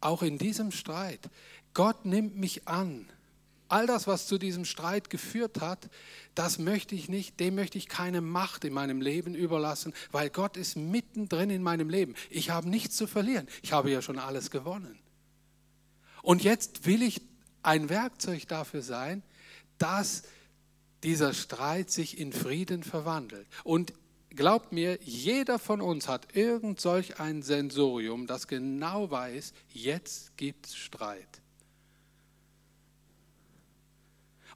auch in diesem Streit, Gott nimmt mich an all das, was zu diesem Streit geführt hat, das möchte ich nicht, dem möchte ich keine Macht in meinem Leben überlassen, weil Gott ist mittendrin in meinem Leben. Ich habe nichts zu verlieren. Ich habe ja schon alles gewonnen. Und jetzt will ich ein Werkzeug dafür sein, dass dieser Streit sich in Frieden verwandelt. Und glaubt mir, jeder von uns hat irgend solch ein Sensorium, das genau weiß, jetzt gibt es Streit.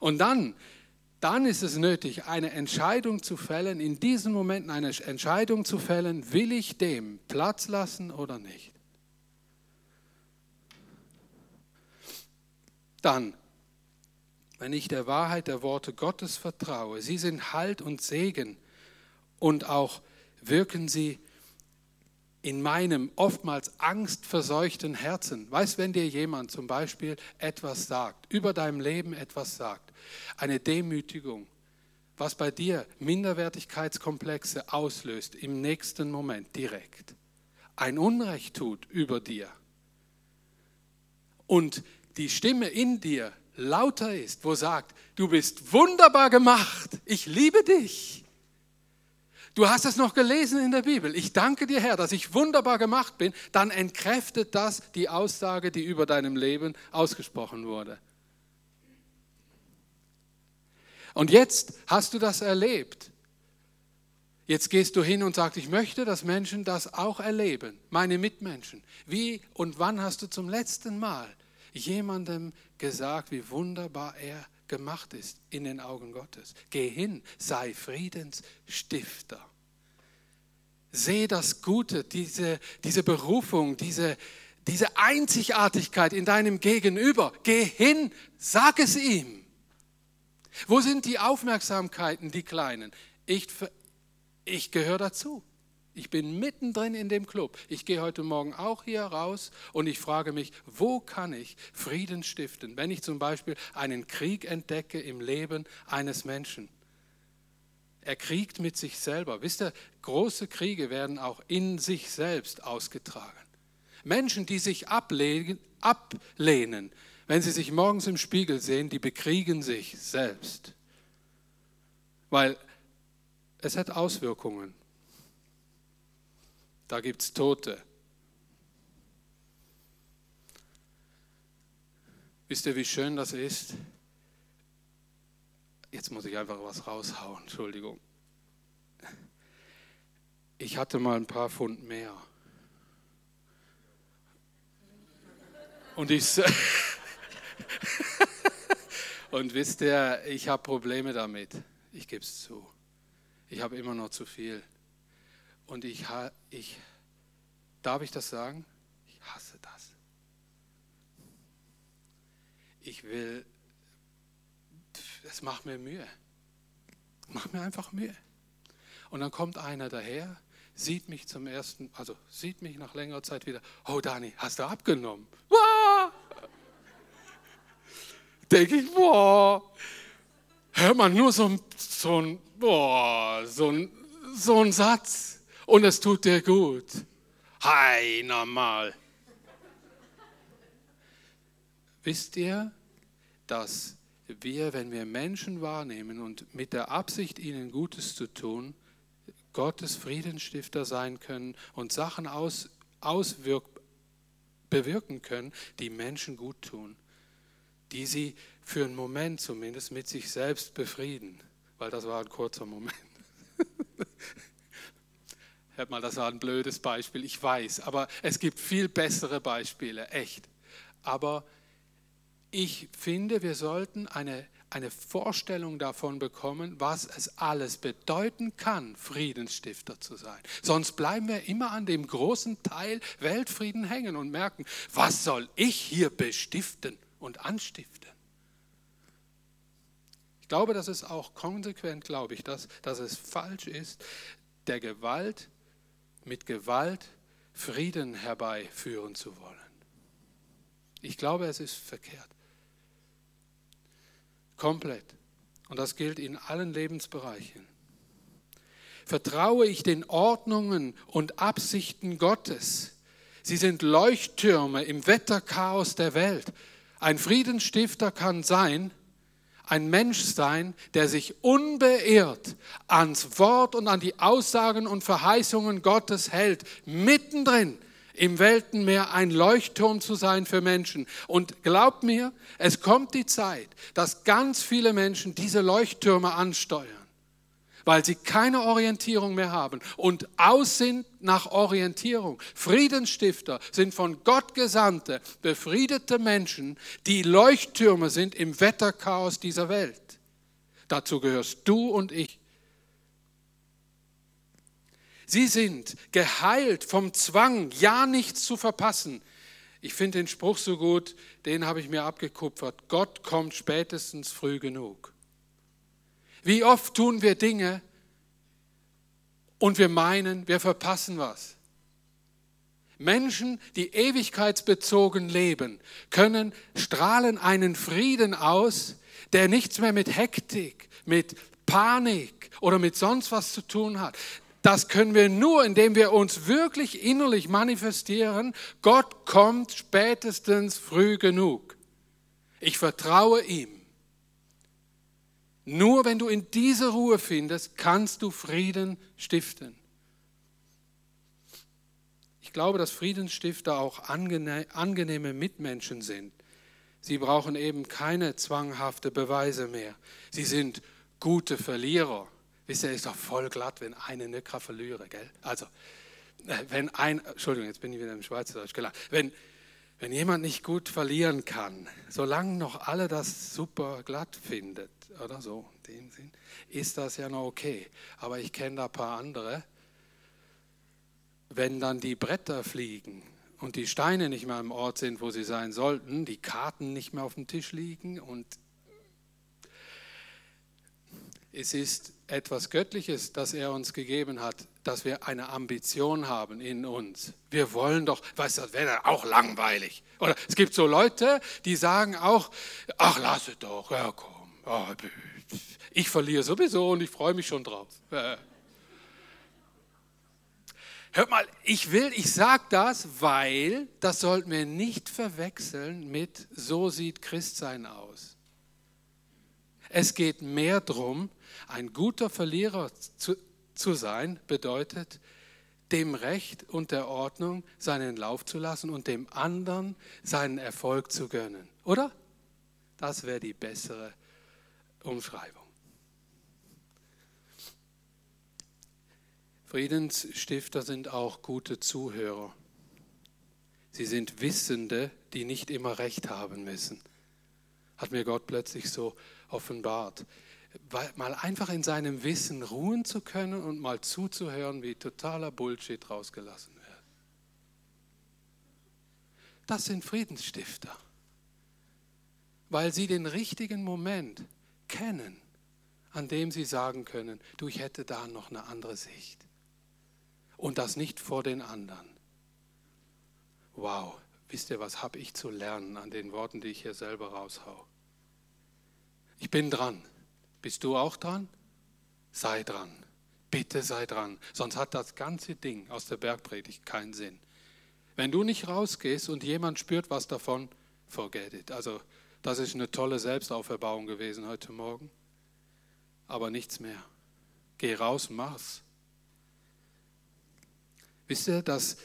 Und dann, dann ist es nötig, eine Entscheidung zu fällen, in diesen Momenten eine Entscheidung zu fällen, will ich dem Platz lassen oder nicht. Dann, wenn ich der Wahrheit der Worte Gottes vertraue. Sie sind Halt und Segen und auch wirken sie in meinem oftmals angstverseuchten Herzen. Weißt, wenn dir jemand zum Beispiel etwas sagt, über deinem Leben etwas sagt, eine Demütigung, was bei dir Minderwertigkeitskomplexe auslöst im nächsten Moment direkt, ein Unrecht tut über dir und die Stimme in dir lauter ist, wo sagt, du bist wunderbar gemacht, ich liebe dich Du hast es noch gelesen in der Bibel. Ich danke dir, Herr, dass ich wunderbar gemacht bin. Dann entkräftet das die Aussage, die über deinem Leben ausgesprochen wurde. Und jetzt hast du das erlebt. Jetzt gehst du hin und sagst, ich möchte, dass Menschen das auch erleben, meine Mitmenschen. Wie und wann hast du zum letzten Mal jemandem gesagt, wie wunderbar er gemacht ist in den Augen Gottes. Geh hin, sei Friedensstifter. Seh das Gute, diese, diese Berufung, diese, diese Einzigartigkeit in deinem Gegenüber. Geh hin, sag es ihm. Wo sind die Aufmerksamkeiten, die kleinen? Ich, ich gehöre dazu. Ich bin mittendrin in dem Club. Ich gehe heute Morgen auch hier raus und ich frage mich, wo kann ich Frieden stiften, wenn ich zum Beispiel einen Krieg entdecke im Leben eines Menschen. Er kriegt mit sich selber. Wisst ihr, große Kriege werden auch in sich selbst ausgetragen. Menschen, die sich ablehnen, ablehnen, wenn sie sich morgens im Spiegel sehen, die bekriegen sich selbst. Weil es hat Auswirkungen da gibt es Tote. Wisst ihr, wie schön das ist? Jetzt muss ich einfach was raushauen, Entschuldigung. Ich hatte mal ein paar Pfund mehr. Und ich. Und wisst ihr, ich habe Probleme damit. Ich gebe es zu. Ich habe immer noch zu viel. Und ich, ich, darf ich das sagen? Ich hasse das. Ich will, es macht mir Mühe. Macht mir einfach Mühe. Und dann kommt einer daher, sieht mich zum ersten, also sieht mich nach längerer Zeit wieder. Oh Dani, hast du abgenommen? Wow! Denke ich, boah, hör mal, nur so so ein, boah, so ein, so ein Satz und es tut dir gut. Hi, normal. Wisst ihr, dass wir, wenn wir Menschen wahrnehmen und mit der Absicht, ihnen Gutes zu tun, Gottes Friedensstifter sein können und Sachen aus, auswirk, bewirken können, die Menschen gut tun, die sie für einen Moment zumindest mit sich selbst befrieden, weil das war ein kurzer Moment. Hört mal, das war ein blödes Beispiel, ich weiß, aber es gibt viel bessere Beispiele, echt. Aber ich finde, wir sollten eine, eine Vorstellung davon bekommen, was es alles bedeuten kann, Friedensstifter zu sein. Sonst bleiben wir immer an dem großen Teil Weltfrieden hängen und merken, was soll ich hier bestiften und anstiften? Ich glaube, das ist auch konsequent, glaube ich, dass, dass es falsch ist, der Gewalt mit Gewalt Frieden herbeiführen zu wollen. Ich glaube, es ist verkehrt. Komplett. Und das gilt in allen Lebensbereichen. Vertraue ich den Ordnungen und Absichten Gottes. Sie sind Leuchttürme im Wetterchaos der Welt. Ein Friedensstifter kann sein, ein Mensch sein, der sich unbeirrt ans Wort und an die Aussagen und Verheißungen Gottes hält, mittendrin im Weltenmeer ein Leuchtturm zu sein für Menschen. Und glaubt mir, es kommt die Zeit, dass ganz viele Menschen diese Leuchttürme ansteuern weil sie keine Orientierung mehr haben und aus sind nach Orientierung. Friedensstifter sind von Gott gesandte, befriedete Menschen, die Leuchttürme sind im Wetterchaos dieser Welt. Dazu gehörst du und ich. Sie sind geheilt vom Zwang, ja nichts zu verpassen. Ich finde den Spruch so gut, den habe ich mir abgekupfert. Gott kommt spätestens früh genug. Wie oft tun wir Dinge und wir meinen, wir verpassen was. Menschen, die ewigkeitsbezogen leben, können strahlen einen Frieden aus, der nichts mehr mit Hektik, mit Panik oder mit sonst was zu tun hat. Das können wir nur, indem wir uns wirklich innerlich manifestieren, Gott kommt spätestens früh genug. Ich vertraue ihm. Nur wenn du in diese Ruhe findest, kannst du Frieden stiften. Ich glaube, dass Friedensstifter auch angenehme Mitmenschen sind. Sie brauchen eben keine zwanghafte Beweise mehr. Sie sind gute Verlierer. Wisst ihr, ist doch voll glatt, wenn eine nicht kann verlieren, gell? Also, äh, wenn ein, Entschuldigung, jetzt bin ich wieder im Schweizerdeutsch gelangt. Wenn, wenn jemand nicht gut verlieren kann, solange noch alle das super glatt findet, oder so, in dem Sinn, ist das ja noch okay. Aber ich kenne da ein paar andere, wenn dann die Bretter fliegen und die Steine nicht mehr am Ort sind, wo sie sein sollten, die Karten nicht mehr auf dem Tisch liegen und es ist etwas Göttliches, das er uns gegeben hat, dass wir eine Ambition haben in uns. Wir wollen doch, weißt du, das wäre auch langweilig. Oder es gibt so Leute, die sagen auch, ach, lass es doch, ja komm, oh, ich verliere sowieso und ich freue mich schon drauf. Hört mal, ich will, ich sage das, weil das sollten wir nicht verwechseln mit so sieht Christsein aus. Es geht mehr darum, ein guter Verlierer zu, zu sein, bedeutet, dem Recht und der Ordnung seinen Lauf zu lassen und dem anderen seinen Erfolg zu gönnen. Oder? Das wäre die bessere Umschreibung. Friedensstifter sind auch gute Zuhörer. Sie sind Wissende, die nicht immer recht haben müssen. Hat mir Gott plötzlich so offenbart. Mal einfach in seinem Wissen ruhen zu können und mal zuzuhören, wie totaler Bullshit rausgelassen wird. Das sind Friedensstifter, weil sie den richtigen Moment kennen, an dem sie sagen können, du, ich hätte da noch eine andere Sicht. Und das nicht vor den anderen. Wow, wisst ihr, was habe ich zu lernen an den Worten, die ich hier selber raushau? Ich bin dran. Bist du auch dran? Sei dran. Bitte sei dran. Sonst hat das ganze Ding aus der Bergpredigt keinen Sinn. Wenn du nicht rausgehst und jemand spürt was davon, forget it. Also, das ist eine tolle Selbstauferbauung gewesen heute Morgen. Aber nichts mehr. Geh raus, mach's. Wisst ihr, dass,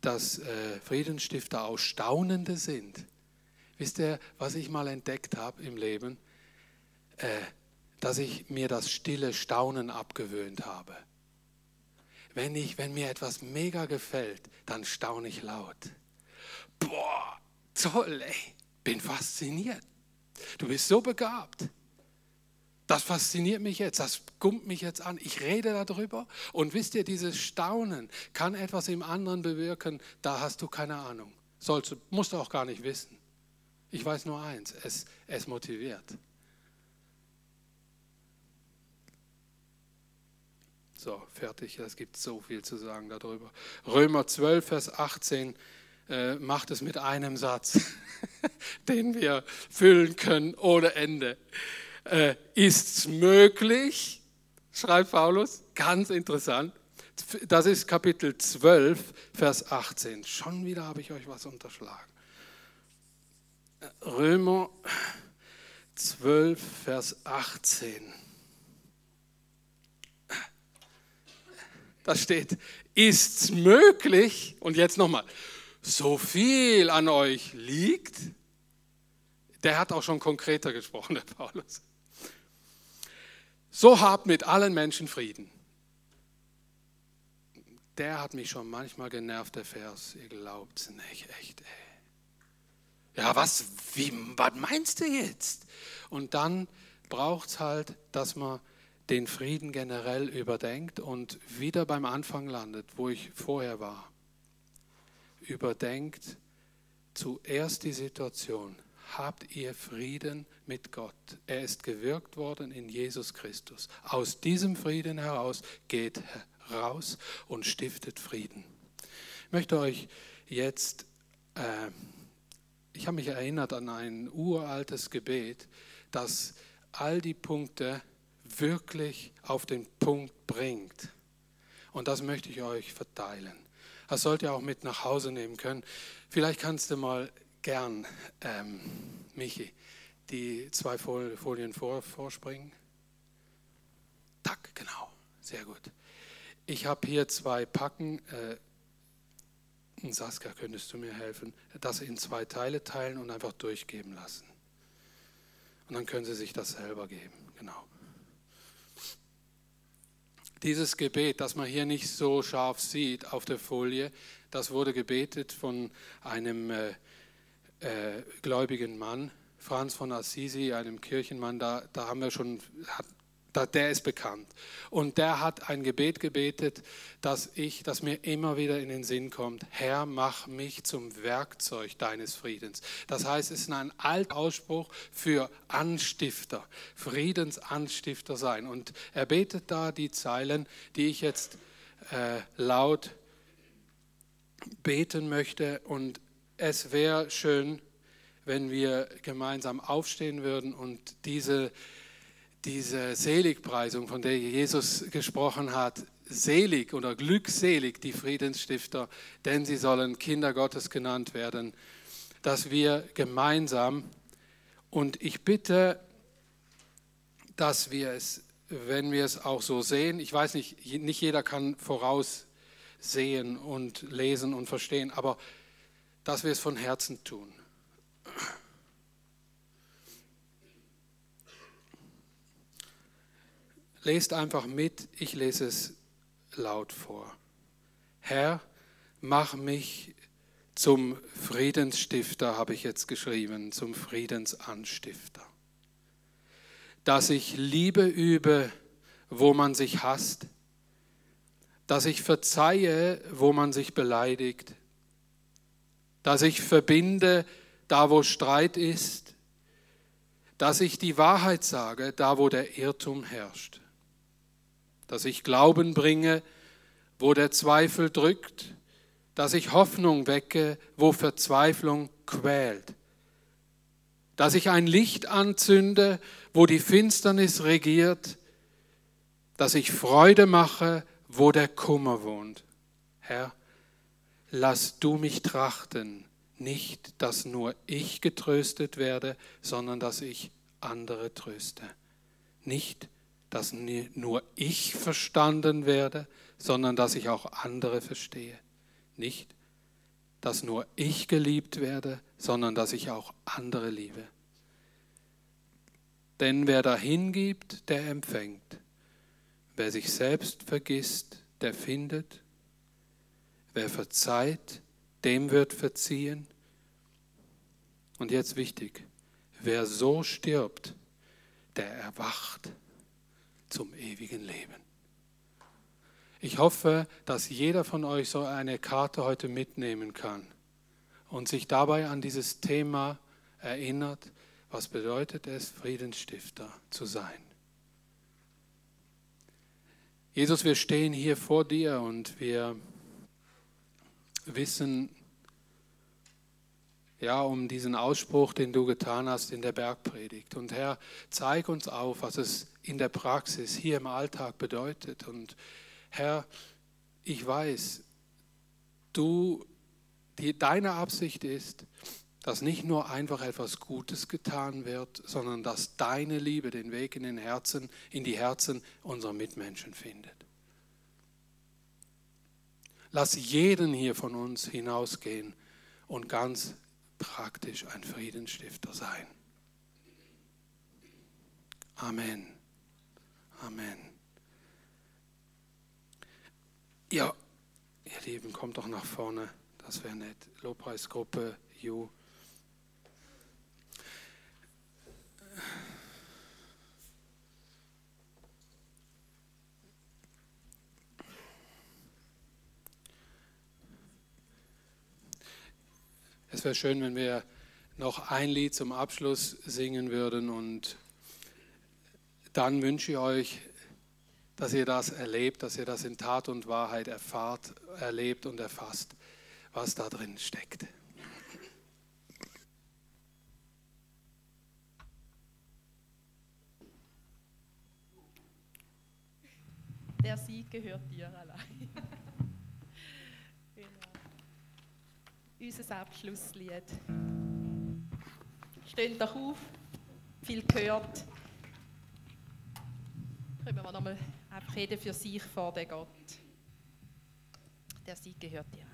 dass äh, Friedensstifter auch Staunende sind? Wisst ihr, was ich mal entdeckt habe im Leben? Äh, dass ich mir das stille Staunen abgewöhnt habe. Wenn, ich, wenn mir etwas mega gefällt, dann staune ich laut. Boah, toll, ey, bin fasziniert. Du bist so begabt. Das fasziniert mich jetzt, das gummt mich jetzt an. Ich rede darüber und wisst ihr, dieses Staunen kann etwas im anderen bewirken, da hast du keine Ahnung. Sollst, musst du auch gar nicht wissen. Ich weiß nur eins, es, es motiviert. So, fertig. Es gibt so viel zu sagen darüber. Römer 12, Vers 18 äh, macht es mit einem Satz, den wir füllen können ohne Ende. Äh, es möglich, schreibt Paulus, ganz interessant. Das ist Kapitel 12, Vers 18. Schon wieder habe ich euch was unterschlagen. Römer 12, Vers 18. Da steht, ist es möglich, und jetzt nochmal, so viel an euch liegt, der hat auch schon konkreter gesprochen, der Paulus. So habt mit allen Menschen Frieden. Der hat mich schon manchmal genervt, der Vers. Ihr glaubt es nicht, echt, ey. Ja, was, wie, was meinst du jetzt? Und dann braucht es halt, dass man den Frieden generell überdenkt und wieder beim Anfang landet, wo ich vorher war. Überdenkt, zuerst die Situation, habt ihr Frieden mit Gott. Er ist gewirkt worden in Jesus Christus. Aus diesem Frieden heraus geht raus und stiftet Frieden. Ich möchte euch jetzt, äh, ich habe mich erinnert an ein uraltes Gebet, das all die Punkte wirklich auf den Punkt bringt. Und das möchte ich euch verteilen. Das sollt ihr auch mit nach Hause nehmen können. Vielleicht kannst du mal gern, ähm, Michi, die zwei Folien vor, vorspringen. Tack, genau, sehr gut. Ich habe hier zwei Packen. Äh, Saskia, könntest du mir helfen? Das in zwei Teile teilen und einfach durchgeben lassen. Und dann können Sie sich das selber geben. Genau. Dieses Gebet, das man hier nicht so scharf sieht auf der Folie, das wurde gebetet von einem äh, äh, gläubigen Mann, Franz von Assisi, einem Kirchenmann, da, da haben wir schon, hat, der ist bekannt. Und der hat ein Gebet gebetet, dass ich, das mir immer wieder in den Sinn kommt, Herr, mach mich zum Werkzeug deines Friedens. Das heißt, es ist ein alter Ausspruch für Anstifter, Friedensanstifter sein. Und er betet da die Zeilen, die ich jetzt äh, laut beten möchte. Und es wäre schön, wenn wir gemeinsam aufstehen würden und diese, diese Seligpreisung, von der Jesus gesprochen hat, selig oder glückselig die Friedensstifter, denn sie sollen Kinder Gottes genannt werden, dass wir gemeinsam und ich bitte, dass wir es, wenn wir es auch so sehen, ich weiß nicht, nicht jeder kann voraussehen und lesen und verstehen, aber dass wir es von Herzen tun. Lest einfach mit, ich lese es laut vor. Herr, mach mich zum Friedensstifter, habe ich jetzt geschrieben, zum Friedensanstifter. Dass ich Liebe übe, wo man sich hasst, dass ich verzeihe, wo man sich beleidigt, dass ich verbinde da, wo Streit ist, dass ich die Wahrheit sage, da, wo der Irrtum herrscht, dass ich Glauben bringe, wo der Zweifel drückt, dass ich Hoffnung wecke, wo Verzweiflung quält, dass ich ein Licht anzünde, wo die Finsternis regiert, dass ich Freude mache, wo der Kummer wohnt. Herr, lass du mich trachten, nicht, dass nur ich getröstet werde, sondern dass ich andere tröste. Nicht, dass nur ich verstanden werde, sondern dass ich auch andere verstehe. Nicht, dass nur ich geliebt werde, sondern dass ich auch andere liebe. Denn wer dahin gibt, der empfängt. Wer sich selbst vergisst, der findet. Wer verzeiht, dem wird verziehen. Und jetzt wichtig, wer so stirbt, der erwacht zum ewigen Leben. Ich hoffe, dass jeder von euch so eine Karte heute mitnehmen kann und sich dabei an dieses Thema erinnert, was bedeutet es, Friedensstifter zu sein. Jesus, wir stehen hier vor dir und wir wissen, ja, um diesen Ausspruch, den du getan hast in der Bergpredigt. Und Herr, zeig uns auf, was es in der Praxis hier im Alltag bedeutet. Und Herr, ich weiß, du, die, deine Absicht ist, dass nicht nur einfach etwas Gutes getan wird, sondern dass deine Liebe den Weg in den Herzen, in die Herzen unserer Mitmenschen findet. Lass jeden hier von uns hinausgehen und ganz praktisch ein Friedensstifter sein. Amen. Amen. Ja, ihr Lieben, kommt doch nach vorne. Das wäre nett. Lobpreisgruppe, You. Es wäre schön, wenn wir noch ein Lied zum Abschluss singen würden und dann wünsche ich euch, dass ihr das erlebt, dass ihr das in Tat und Wahrheit erfahrt, erlebt und erfasst, was da drin steckt. Der Sieg gehört dir allein. genau. Unser Abschlusslied. Steht doch auf, viel gehört. Können wir nochmal reden für sich vor der Gott. Der Sieg gehört dir.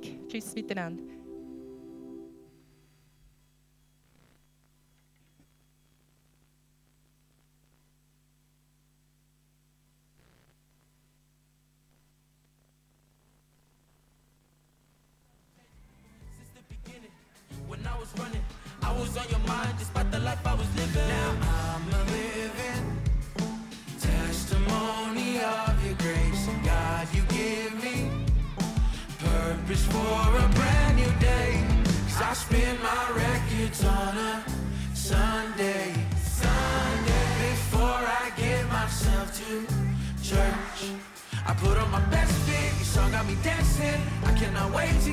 Sonntag. Tschüss miteinander. When I was running, I was on your mind despite the life I was living. Now for a brand new day. Cause I spin my records on a Sunday. Sunday. Before I get myself to church, I put on my best fit. Your song got me dancing. I cannot wait to